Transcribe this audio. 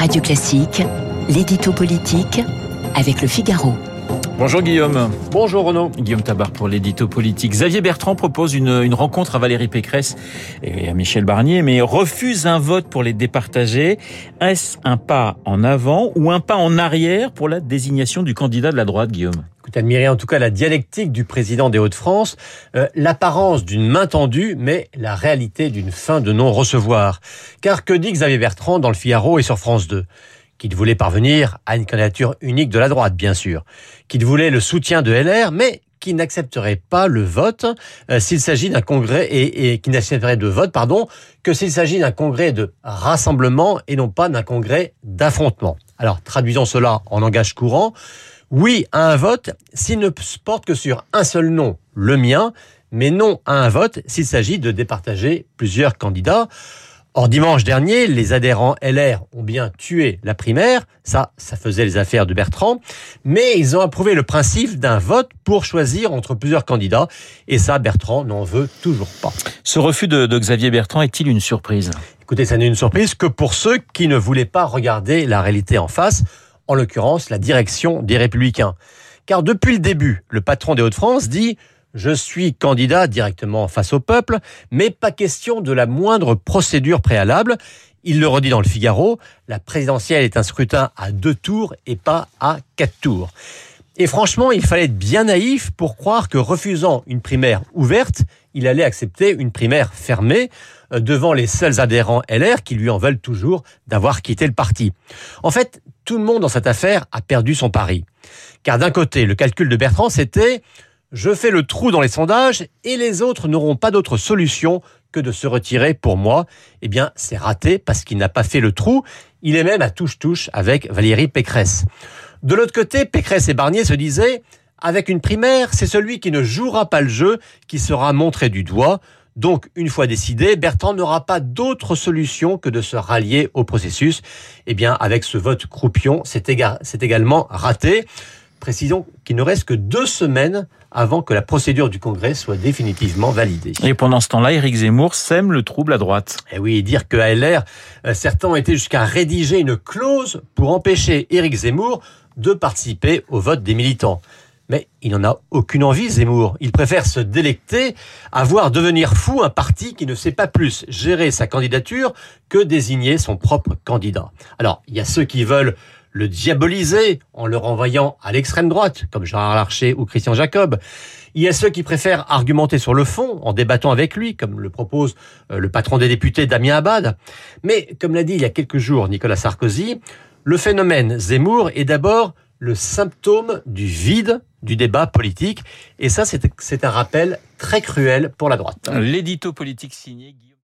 Radio Classique, l'édito politique avec le Figaro. Bonjour Guillaume. Bonjour Renaud. Guillaume Tabar pour l'édito politique. Xavier Bertrand propose une, une, rencontre à Valérie Pécresse et à Michel Barnier, mais refuse un vote pour les départager. Est-ce un pas en avant ou un pas en arrière pour la désignation du candidat de la droite, Guillaume? Admirez en tout cas la dialectique du président des Hauts-de-France, euh, l'apparence d'une main tendue, mais la réalité d'une fin de non-recevoir. Car que dit Xavier Bertrand dans le Figaro et sur France 2 qu'il voulait parvenir à une candidature unique de la droite, bien sûr, qu'il voulait le soutien de LR, mais qui n'accepterait pas le vote euh, s'il s'agit d'un congrès et, n'accepterait de vote, pardon, que s'il s'agit d'un congrès de rassemblement et non pas d'un congrès d'affrontement. Alors traduisons cela en langage courant. Oui à un vote s'il ne se porte que sur un seul nom, le mien, mais non à un vote s'il s'agit de départager plusieurs candidats. Or, dimanche dernier, les adhérents LR ont bien tué la primaire. Ça, ça faisait les affaires de Bertrand. Mais ils ont approuvé le principe d'un vote pour choisir entre plusieurs candidats. Et ça, Bertrand n'en veut toujours pas. Ce refus de, de Xavier Bertrand est-il une surprise? Écoutez, ça n'est une surprise que pour ceux qui ne voulaient pas regarder la réalité en face. En l'occurrence, la direction des Républicains. Car depuis le début, le patron des Hauts-de-France dit je suis candidat directement face au peuple, mais pas question de la moindre procédure préalable. Il le redit dans le Figaro, la présidentielle est un scrutin à deux tours et pas à quatre tours. Et franchement, il fallait être bien naïf pour croire que refusant une primaire ouverte, il allait accepter une primaire fermée devant les seuls adhérents LR qui lui en veulent toujours d'avoir quitté le parti. En fait, tout le monde dans cette affaire a perdu son pari. Car d'un côté, le calcul de Bertrand, c'était je fais le trou dans les sondages et les autres n'auront pas d'autre solution que de se retirer pour moi. Eh bien, c'est raté parce qu'il n'a pas fait le trou. Il est même à touche-touche avec Valérie Pécresse. De l'autre côté, Pécresse et Barnier se disaient, avec une primaire, c'est celui qui ne jouera pas le jeu qui sera montré du doigt. Donc, une fois décidé, Bertrand n'aura pas d'autre solution que de se rallier au processus. Eh bien, avec ce vote croupion, c'est également raté. Précisons qu'il ne reste que deux semaines avant que la procédure du Congrès soit définitivement validée. Et pendant ce temps-là, Éric Zemmour sème le trouble à droite. Et oui, dire que à LR, certains ont été jusqu'à rédiger une clause pour empêcher Éric Zemmour de participer au vote des militants. Mais il n'en a aucune envie, Zemmour. Il préfère se délecter à voir devenir fou un parti qui ne sait pas plus gérer sa candidature que désigner son propre candidat. Alors, il y a ceux qui veulent le diaboliser en le renvoyant à l'extrême droite, comme Gérard Larcher ou Christian Jacob. Il y a ceux qui préfèrent argumenter sur le fond en débattant avec lui, comme le propose le patron des députés Damien Abad. Mais, comme l'a dit il y a quelques jours Nicolas Sarkozy, le phénomène Zemmour est d'abord le symptôme du vide du débat politique. Et ça, c'est un rappel très cruel pour la droite. L'édito politique signé